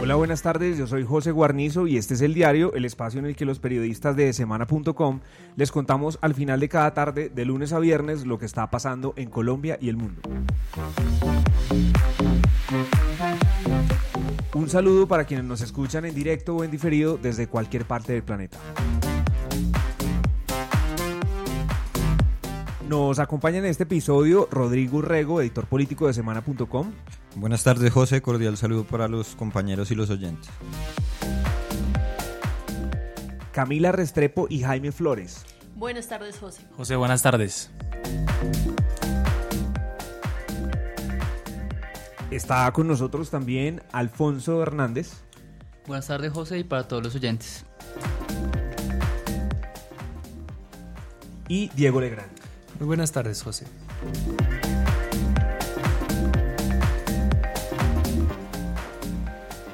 Hola, buenas tardes. Yo soy José Guarnizo y este es el diario, el espacio en el que los periodistas de semana.com les contamos al final de cada tarde, de lunes a viernes, lo que está pasando en Colombia y el mundo. Un saludo para quienes nos escuchan en directo o en diferido desde cualquier parte del planeta. Nos acompaña en este episodio Rodrigo Urrego, editor político de semana.com. Buenas tardes, José. Cordial saludo para los compañeros y los oyentes. Camila Restrepo y Jaime Flores. Buenas tardes, José. José, buenas tardes. Está con nosotros también Alfonso Hernández. Buenas tardes, José, y para todos los oyentes. Y Diego Legrand. Muy buenas tardes, José.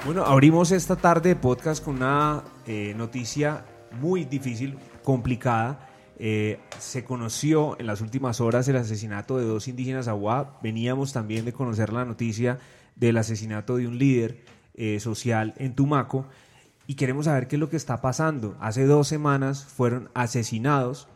Bueno, abrimos esta tarde de podcast con una eh, noticia muy difícil, complicada. Eh, se conoció en las últimas horas el asesinato de dos indígenas aguá. Veníamos también de conocer la noticia del asesinato de un líder eh, social en Tumaco. Y queremos saber qué es lo que está pasando. Hace dos semanas fueron asesinados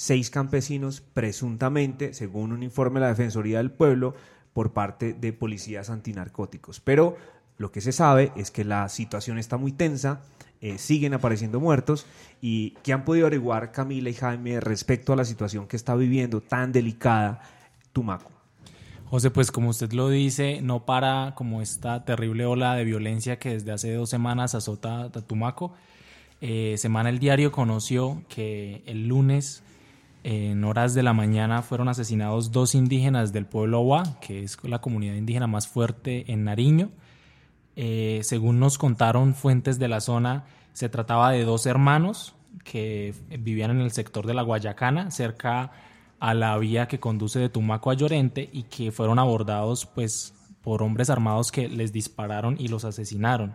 seis campesinos presuntamente, según un informe de la Defensoría del Pueblo, por parte de policías antinarcóticos. Pero lo que se sabe es que la situación está muy tensa, eh, siguen apareciendo muertos y ¿qué han podido averiguar Camila y Jaime respecto a la situación que está viviendo tan delicada Tumaco. José, pues como usted lo dice, no para como esta terrible ola de violencia que desde hace dos semanas azota Tumaco. Eh, Semana el Diario conoció que el lunes en horas de la mañana fueron asesinados dos indígenas del pueblo Awa, que es la comunidad indígena más fuerte en Nariño. Eh, según nos contaron fuentes de la zona, se trataba de dos hermanos que vivían en el sector de la Guayacana, cerca a la vía que conduce de Tumaco a Llorente y que fueron abordados pues por hombres armados que les dispararon y los asesinaron.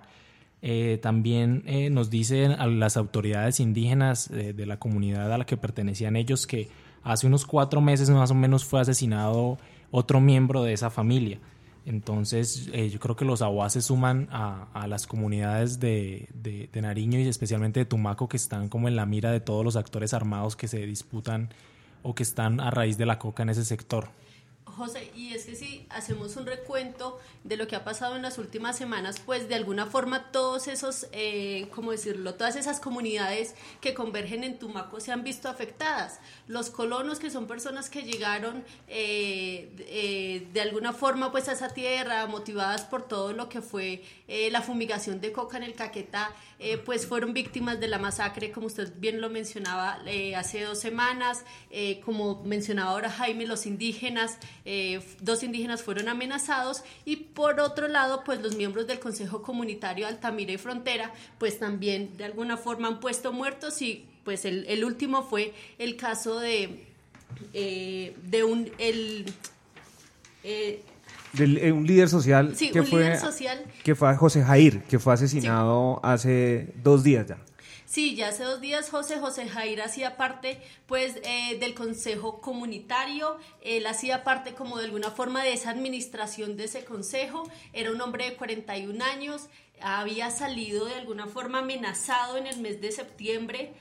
Eh, también eh, nos dicen a las autoridades indígenas de la comunidad a la que pertenecían ellos que hace unos cuatro meses más o menos fue asesinado otro miembro de esa familia. Entonces, eh, yo creo que los aguas se suman a, las comunidades de, de, Nariño y especialmente de Tumaco, que están como en la mira de todos los actores armados que se disputan o que están a raíz de la coca en ese sector. José, y es que si hacemos un recuento de lo que ha pasado en las últimas semanas, pues de alguna forma todos esos, eh, ¿cómo decirlo? Todas esas comunidades que convergen en Tumaco se han visto afectadas. Los colonos, que son personas que llegaron eh, eh, de alguna forma pues a esa tierra, motivadas por todo lo que fue la fumigación de coca en el Caquetá, pues fueron víctimas de la masacre, como usted bien lo mencionaba hace dos semanas, como mencionaba ahora Jaime, los indígenas, dos indígenas fueron amenazados y por otro lado, pues los miembros del Consejo Comunitario Altamira y Frontera, pues también de alguna forma han puesto muertos y pues el, el último fue el caso de, eh, de un... El, eh, de un líder social, que, fue, social que fue José Jair, que fue asesinado hace dos días ya. Sí, ya hace dos días José José Jair hacía parte pues eh, del consejo comunitario, él hacía parte como de alguna forma de esa administración de ese consejo, era un hombre de 41 años, había salido de alguna forma amenazado en el mes de septiembre,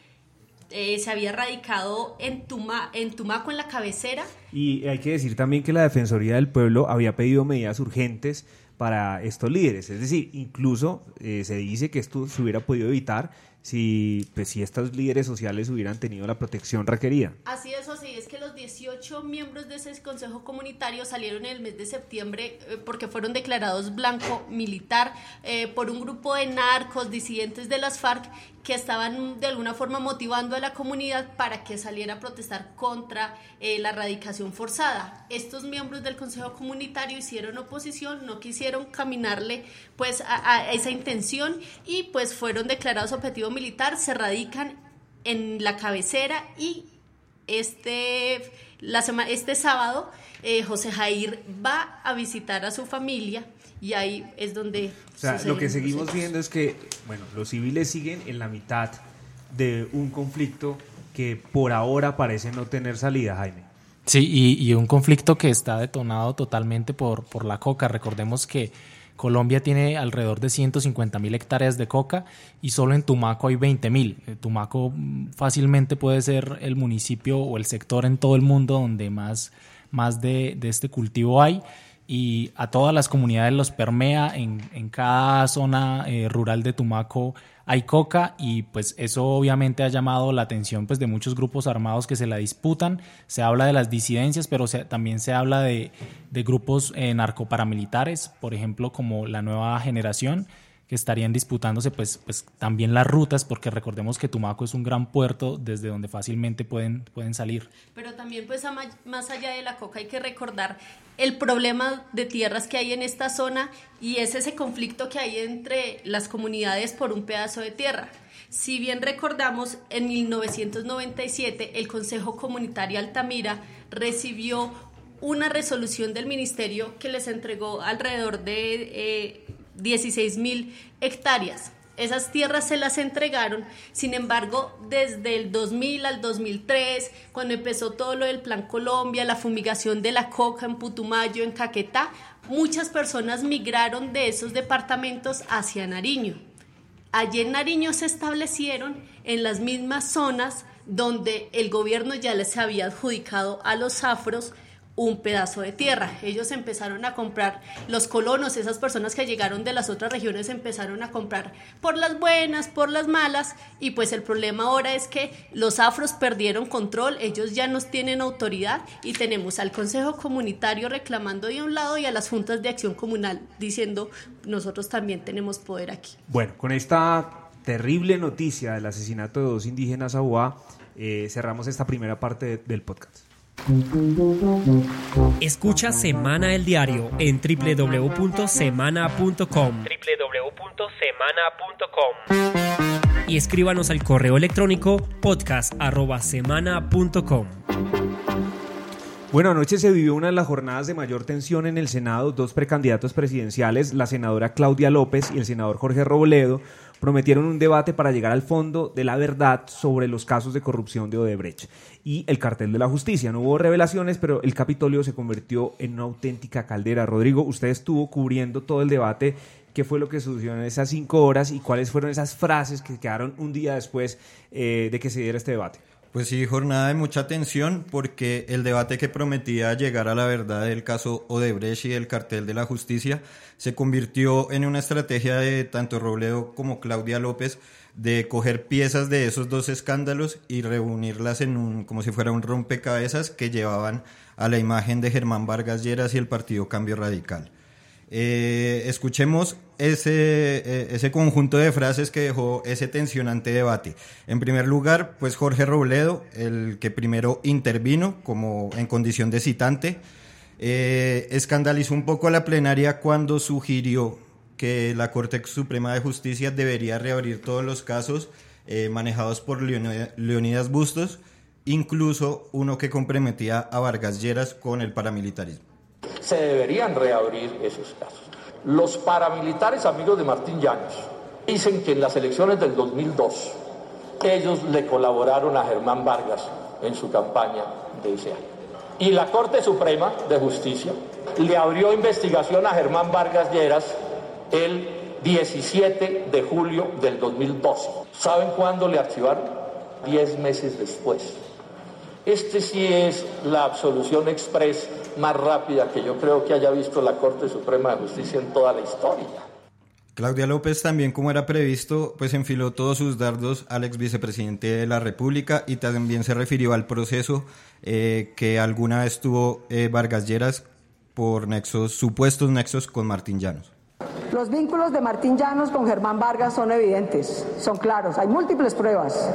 eh, se había radicado en, Tuma, en Tumaco, en la cabecera. Y hay que decir también que la Defensoría del Pueblo había pedido medidas urgentes para estos líderes. Es decir, incluso eh, se dice que esto se hubiera podido evitar si, pues, si estos líderes sociales hubieran tenido la protección requerida. Así es, así es que los 18 miembros de ese consejo comunitario salieron en el mes de septiembre eh, porque fueron declarados blanco militar eh, por un grupo de narcos disidentes de las FARC que estaban de alguna forma motivando a la comunidad para que saliera a protestar contra eh, la erradicación forzada. Estos miembros del Consejo Comunitario hicieron oposición, no quisieron caminarle pues a, a esa intención y pues fueron declarados objetivo militar, se radican en la cabecera y este, la este sábado eh, José Jair va a visitar a su familia y ahí es donde... O sea, lo que seguimos viendo es que, bueno, los civiles siguen en la mitad de un conflicto que por ahora parece no tener salida, Jaime. Sí, y, y un conflicto que está detonado totalmente por, por la coca. Recordemos que Colombia tiene alrededor de 150 mil hectáreas de coca y solo en Tumaco hay 20 mil. Eh, Tumaco mm, fácilmente puede ser el municipio o el sector en todo el mundo donde más, más de, de este cultivo hay y a todas las comunidades los permea. En, en cada zona eh, rural de Tumaco hay coca y pues eso obviamente ha llamado la atención pues de muchos grupos armados que se la disputan. Se habla de las disidencias, pero se, también se habla de, de grupos eh, narcoparamilitares, por ejemplo como la nueva generación estarían disputándose pues, pues también las rutas, porque recordemos que Tumaco es un gran puerto desde donde fácilmente pueden, pueden salir. Pero también pues más allá de la coca hay que recordar el problema de tierras que hay en esta zona y es ese conflicto que hay entre las comunidades por un pedazo de tierra. Si bien recordamos, en 1997 el Consejo Comunitario Altamira recibió una resolución del ministerio que les entregó alrededor de eh, 16 mil hectáreas. Esas tierras se las entregaron, sin embargo, desde el 2000 al 2003, cuando empezó todo lo del Plan Colombia, la fumigación de la coca en Putumayo, en Caquetá, muchas personas migraron de esos departamentos hacia Nariño. Allí en Nariño se establecieron en las mismas zonas donde el gobierno ya les había adjudicado a los afros un pedazo de tierra. Ellos empezaron a comprar, los colonos, esas personas que llegaron de las otras regiones empezaron a comprar por las buenas, por las malas, y pues el problema ahora es que los afros perdieron control, ellos ya nos tienen autoridad y tenemos al Consejo Comunitario reclamando de un lado y a las juntas de acción comunal diciendo nosotros también tenemos poder aquí. Bueno, con esta terrible noticia del asesinato de dos indígenas a eh, cerramos esta primera parte del podcast. Escucha Semana el Diario en www.semana.com www.semana.com y escríbanos al correo electrónico podcast.semana.com bueno, anoche se vivió una de las jornadas de mayor tensión en el Senado. Dos precandidatos presidenciales, la senadora Claudia López y el senador Jorge Robledo, prometieron un debate para llegar al fondo de la verdad sobre los casos de corrupción de Odebrecht y el cartel de la justicia. No hubo revelaciones, pero el Capitolio se convirtió en una auténtica caldera. Rodrigo, usted estuvo cubriendo todo el debate. ¿Qué fue lo que sucedió en esas cinco horas y cuáles fueron esas frases que quedaron un día después eh, de que se diera este debate? Pues sí, jornada de mucha tensión porque el debate que prometía llegar a la verdad del caso Odebrecht y el cartel de la justicia se convirtió en una estrategia de tanto Robledo como Claudia López de coger piezas de esos dos escándalos y reunirlas en un como si fuera un rompecabezas que llevaban a la imagen de Germán Vargas Lleras y el Partido Cambio Radical. Eh, escuchemos ese, eh, ese conjunto de frases que dejó ese tensionante debate. En primer lugar, pues Jorge Robledo, el que primero intervino como en condición de citante, eh, escandalizó un poco a la plenaria cuando sugirió que la Corte Suprema de Justicia debería reabrir todos los casos manejados por Leonidas Bustos, incluso uno que comprometía a Vargas Lleras con el paramilitarismo se deberían reabrir esos casos. Los paramilitares amigos de Martín Llanos dicen que en las elecciones del 2002 ellos le colaboraron a Germán Vargas en su campaña de ese año. Y la Corte Suprema de Justicia le abrió investigación a Germán Vargas Lleras el 17 de julio del 2012. ¿Saben cuándo le archivaron? Diez meses después. Este sí es la absolución express más rápida que yo creo que haya visto la Corte Suprema de Justicia en toda la historia. Claudia López también, como era previsto, pues enfiló todos sus dardos al ex vicepresidente de la República y también se refirió al proceso eh, que alguna vez tuvo eh, Vargas Lleras por nexos, supuestos nexos con Martín Llanos. Los vínculos de Martín Llanos con Germán Vargas son evidentes, son claros, hay múltiples pruebas.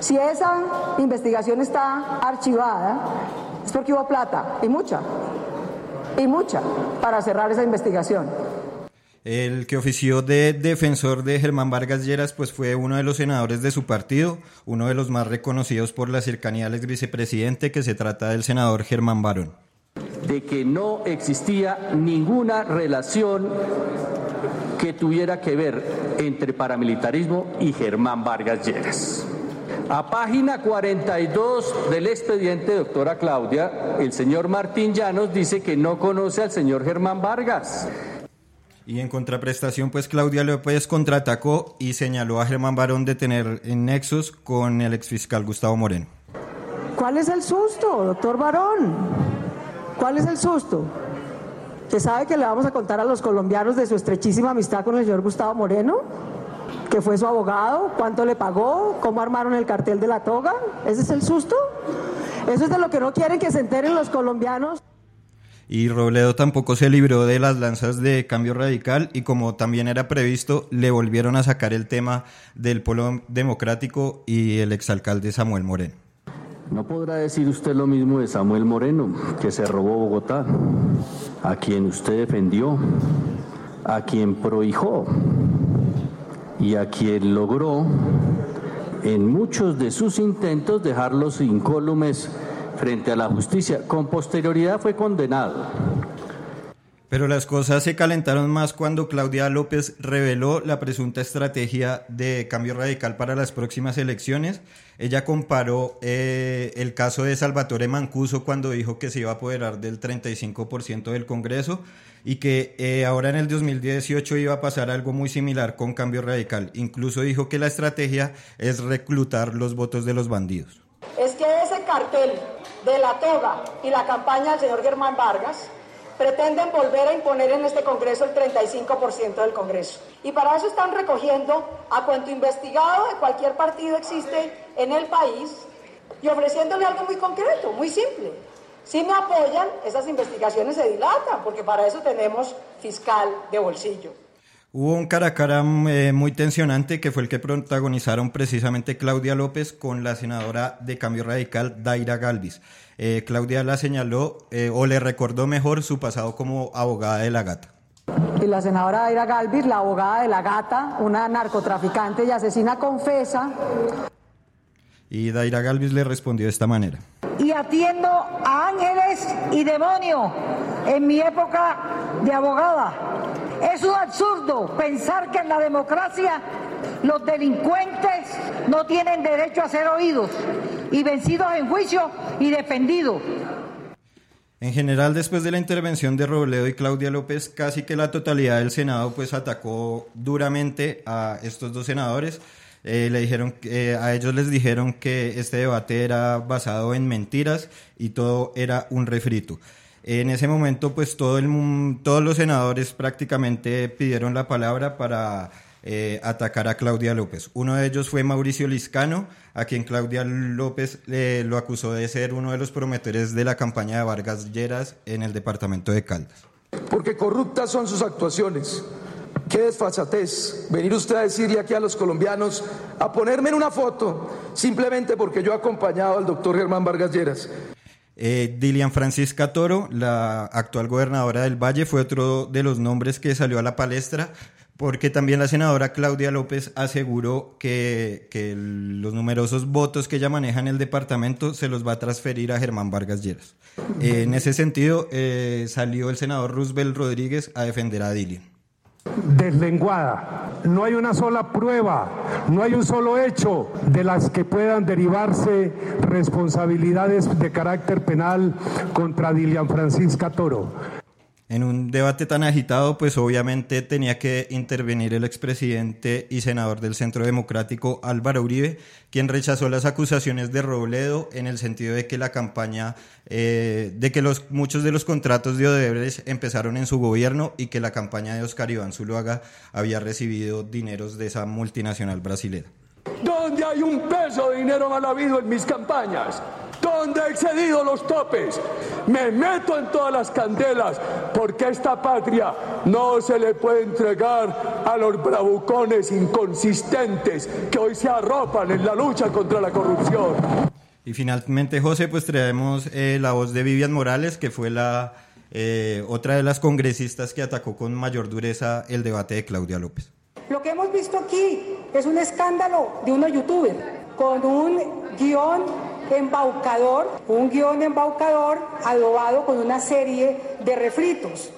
Si esa investigación está archivada, porque hubo plata, y mucha, y mucha, para cerrar esa investigación. El que ofició de defensor de Germán Vargas Lleras pues fue uno de los senadores de su partido, uno de los más reconocidos por la cercanía al ex vicepresidente, que se trata del senador Germán Barón. De que no existía ninguna relación que tuviera que ver entre paramilitarismo y Germán Vargas Lleras. A página 42 del expediente, doctora Claudia, el señor Martín Llanos dice que no conoce al señor Germán Vargas. Y en contraprestación, pues Claudia López contraatacó y señaló a Germán Barón de tener nexos con el exfiscal Gustavo Moreno. ¿Cuál es el susto, doctor Barón? ¿Cuál es el susto? ¿Que sabe que le vamos a contar a los colombianos de su estrechísima amistad con el señor Gustavo Moreno? ¿Que fue su abogado? ¿Cuánto le pagó? ¿Cómo armaron el cartel de la toga? ¿Ese es el susto? ¿Eso es de lo que no quieren que se enteren los colombianos? Y Robledo tampoco se libró de las lanzas de cambio radical y como también era previsto, le volvieron a sacar el tema del polo democrático y el exalcalde Samuel Moreno. No podrá decir usted lo mismo de Samuel Moreno, que se robó Bogotá, a quien usted defendió, a quien prohijó y a quien logró en muchos de sus intentos dejarlos incólumes frente a la justicia. Con posterioridad fue condenado. Pero las cosas se calentaron más cuando Claudia López reveló la presunta estrategia de cambio radical para las próximas elecciones. Ella comparó eh, el caso de Salvatore Mancuso cuando dijo que se iba a apoderar del 35% del Congreso y que eh, ahora en el 2018 iba a pasar algo muy similar con cambio radical. Incluso dijo que la estrategia es reclutar los votos de los bandidos. Es que ese cartel de la toga y la campaña del señor Germán Vargas pretenden volver a imponer en este Congreso el 35% del Congreso. Y para eso están recogiendo a cuanto investigado de cualquier partido existe en el país y ofreciéndole algo muy concreto, muy simple. Si me apoyan, esas investigaciones se dilatan, porque para eso tenemos fiscal de bolsillo. Hubo un cara a cara eh, muy tensionante que fue el que protagonizaron precisamente Claudia López con la senadora de Cambio Radical, Daira Galvis. Eh, Claudia la señaló eh, o le recordó mejor su pasado como abogada de la gata. Y la senadora Daira Galvis, la abogada de la gata, una narcotraficante y asesina confesa. Y Daira Galvis le respondió de esta manera. Y atiendo a ángeles y demonios en mi época de abogada es un absurdo pensar que en la democracia los delincuentes no tienen derecho a ser oídos y vencidos en juicio y defendidos. En general, después de la intervención de Robledo y Claudia López, casi que la totalidad del Senado pues atacó duramente a estos dos senadores. Eh, le dijeron, eh, a ellos les dijeron que este debate era basado en mentiras y todo era un refrito. En ese momento, pues todo el, todos los senadores prácticamente pidieron la palabra para eh, atacar a Claudia López. Uno de ellos fue Mauricio Liscano, a quien Claudia López lo acusó de ser uno de los promotores de la campaña de Vargas Lleras en el departamento de Caldas. Porque corruptas son sus actuaciones. Qué desfachatez venir usted a decirle aquí a los colombianos, a ponerme en una foto, simplemente porque yo he acompañado al doctor Germán Vargas Lleras. Eh, Dilian Francisca Toro, la actual gobernadora del Valle, fue otro de los nombres que salió a la palestra, porque también la senadora Claudia López aseguró que, los numerosos votos que ella maneja en el departamento se los va a transferir a Germán Vargas Lleras. en ese sentido, eh, salió el senador Roosevelt Rodríguez a defender a Dilian deslenguada. No hay una sola prueba, no hay un solo hecho de las que puedan derivarse responsabilidades de carácter penal contra Dilian Francisca Toro. En un debate tan agitado, pues obviamente tenía que intervenir el expresidente y senador del Centro Democrático Álvaro Uribe, quien rechazó las acusaciones de Robledo en el sentido de que la campaña, eh, de que los, muchos de los contratos de Odebrecht empezaron en su gobierno y que la campaña de Oscar Iván Zuluaga había recibido dineros de esa multinacional brasileña. ¿Dónde hay un peso de dinero mal habido en mis campañas? ¿Dónde he excedido los topes? Me meto en todas las candelas porque esta patria no se le puede entregar a los bravucones inconsistentes que hoy se arropan en la lucha contra la corrupción. Y finalmente, José, pues traemos eh, la voz de Vivian Morales, que fue la eh, otra de las congresistas que atacó con mayor dureza el debate de Claudia López. Lo que hemos visto aquí es un escándalo de unos youtubers con un guion embaucador, un guion embaucador adobado con una serie de refritos.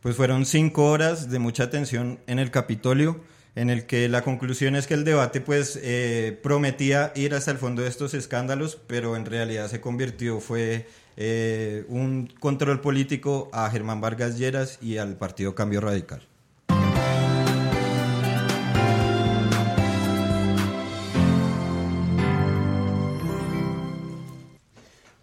Pues fueron cinco horas de mucha tensión en el Capitolio. en el que la conclusión es que el debate pues eh, prometía ir hasta el fondo de estos escándalos, pero en realidad se convirtió, fue eh, un control político a Germán Vargas Lleras y al Partido Cambio Radical.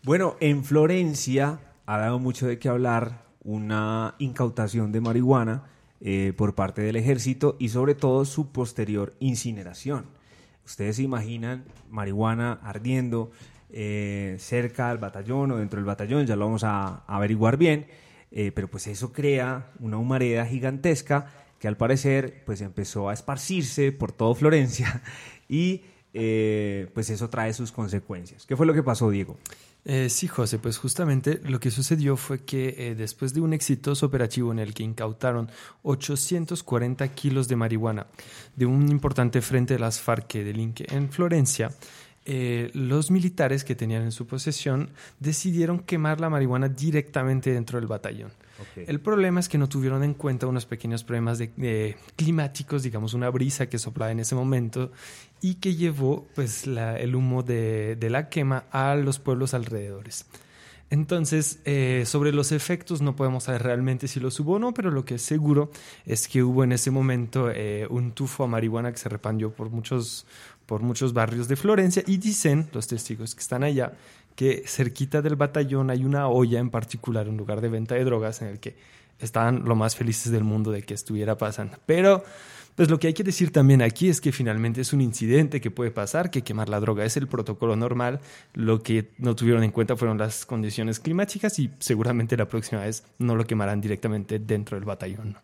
Bueno, en Florencia ha dado mucho de qué hablar una incautación de marihuana eh, por parte del ejército y sobre todo su posterior incineración. Ustedes se imaginan marihuana ardiendo eh, cerca del batallón o dentro del batallón, ya lo vamos a, averiguar bien, eh, pero pues eso crea una humareda gigantesca que al parecer pues empezó a esparcirse por todo Florencia y pues eso trae sus consecuencias. ¿Qué fue lo que pasó, Diego? Eh, sí, José, pues justamente lo que sucedió fue que eh, después de un exitoso operativo en el que incautaron 840 kilos de marihuana de un importante frente de las FARC que delinque en Florencia, eh, los militares que tenían en su posesión decidieron quemar la marihuana directamente dentro del batallón. El problema es que no tuvieron en cuenta unos pequeños problemas de, climáticos, digamos una brisa que soplaba en ese momento y que llevó pues, el humo de, la quema a los pueblos alrededores. Entonces, eh, sobre los efectos no podemos saber realmente si los hubo o no, pero lo que es seguro es que hubo en ese momento eh, un tufo a marihuana que se repandió por muchos, por muchos barrios de Florencia y dicen los testigos que están allá que cerquita del batallón hay una olla en particular, un lugar de venta de drogas en el que estaban lo más felices del mundo de que estuviera pasando. Pero, pues lo que hay que decir también aquí es que finalmente es un incidente que puede pasar, que quemar la droga es el protocolo normal. Lo que no tuvieron en cuenta fueron las condiciones climáticas y seguramente la próxima vez no lo quemarán directamente dentro del batallón.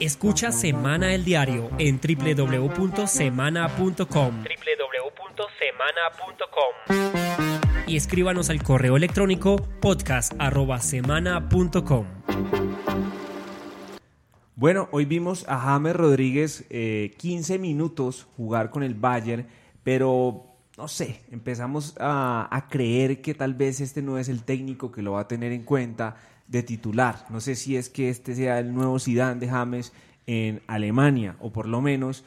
Escucha Semana el Diario en www.semana.com semana.com. Y escríbanos al correo electrónico podcast.semana.com. Bueno, hoy vimos a James Rodríguez 15 eh, minutos jugar con el Bayern, pero no sé, empezamos a, a, creer que tal vez este no es el técnico que lo va a tener en cuenta de titular. No sé si es que este sea el nuevo Zidane de James en Alemania, o por lo menos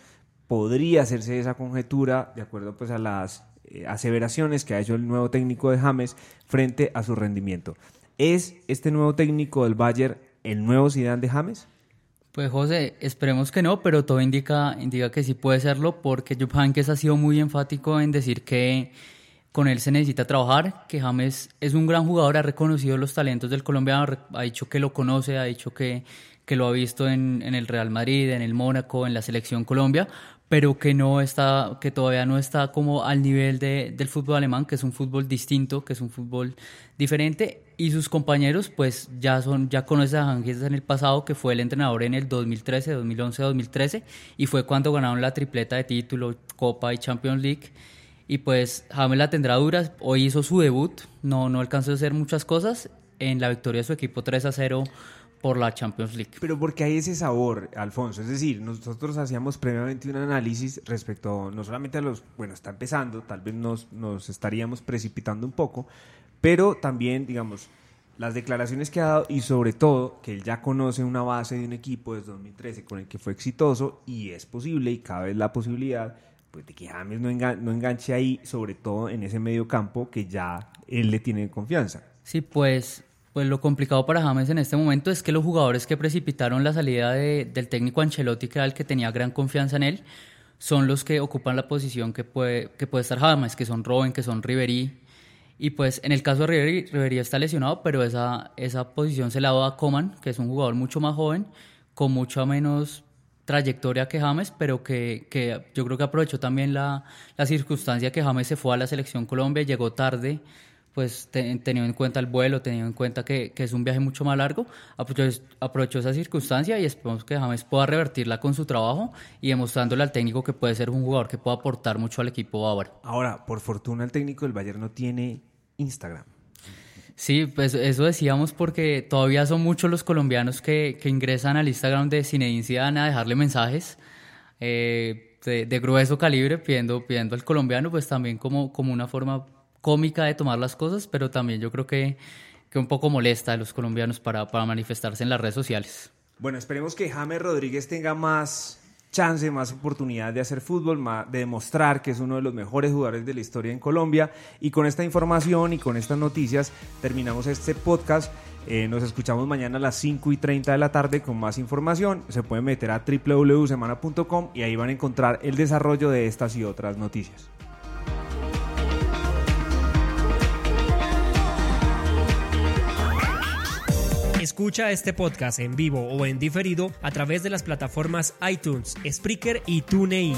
podría hacerse esa conjetura de acuerdo pues a las eh, aseveraciones que ha hecho el nuevo técnico de James frente a su rendimiento. ¿Es este nuevo técnico del Bayern el nuevo Zidane de James? Pues José, esperemos que no, pero todo indica, indica que sí puede serlo porque Jupp Heynckes ha sido muy enfático en decir que con él se necesita trabajar, que James es un gran jugador, ha reconocido los talentos del colombiano, ha dicho que lo conoce, ha dicho que, que lo ha visto en, en, el Real Madrid, en el Mónaco, en la selección Colombia, pero que no está, que todavía no está como al nivel de, del fútbol alemán, que es un fútbol distinto, que es un fútbol diferente, y sus compañeros pues ya son, ya conocen a James en el pasado, que fue el entrenador en el 2013, 2011, 2013, y fue cuando ganaron la tripleta de título, Copa y Champions League, y pues James la tendrá dura, hoy hizo su debut, no, no alcanzó a hacer muchas cosas, en la victoria de su equipo 3 a 0 por la Champions League. Pero porque hay ese sabor, Alfonso. Es decir, nosotros hacíamos previamente un análisis respecto no solamente a los, bueno, está empezando, tal vez nos, nos estaríamos precipitando un poco, pero también, digamos, las declaraciones que ha dado y sobre todo que él ya conoce una base de un equipo desde 2013 con el que fue exitoso y es posible y vez la posibilidad pues, de que James no, no enganche ahí, sobre todo en ese medio campo que ya él le tiene confianza. Sí, pues pues lo complicado para James en este momento es que los jugadores que precipitaron la salida del técnico Ancelotti, que era el que tenía gran confianza en él, son los que ocupan la posición que puede, que puede estar James, que son Robin, que son Ribery. Y pues en el caso de Ribery, Ribery está lesionado, pero esa, esa posición se la da a Coman, que es un jugador mucho más joven, con mucha menos trayectoria que James, pero que, que yo creo que aprovechó también la, la circunstancia que James se fue a la selección Colombia, llegó tarde pues teniendo en cuenta el vuelo, teniendo en cuenta que, que es un viaje mucho más largo, aprovechó, esa circunstancia y esperamos que James pueda revertirla con su trabajo y demostrándole al técnico que puede ser un jugador que pueda aportar mucho al equipo bávaro. Ahora, por fortuna el técnico del Bayern no tiene Instagram. Sí, pues eso decíamos porque todavía son muchos los colombianos que, que ingresan al Instagram de Zinedine Zidane a dejarle mensajes eh, de, de, grueso calibre pidiendo, pidiendo al colombiano pues también como, como una forma cómica de tomar las cosas, pero también yo creo que, que un poco molesta a los colombianos para, para manifestarse en las redes sociales. Bueno, esperemos que James Rodríguez tenga más chance, más oportunidad de hacer fútbol, de demostrar que es uno de los mejores jugadores de la historia en Colombia. Y con esta información y con estas noticias terminamos este podcast. Eh, nos escuchamos mañana a las 5 y 30 de la tarde con más información. Se pueden meter a www.semana.com y ahí van a encontrar el desarrollo de estas y otras noticias. Escucha este podcast en vivo o en diferido a través de las plataformas iTunes, Spreaker y TuneIn.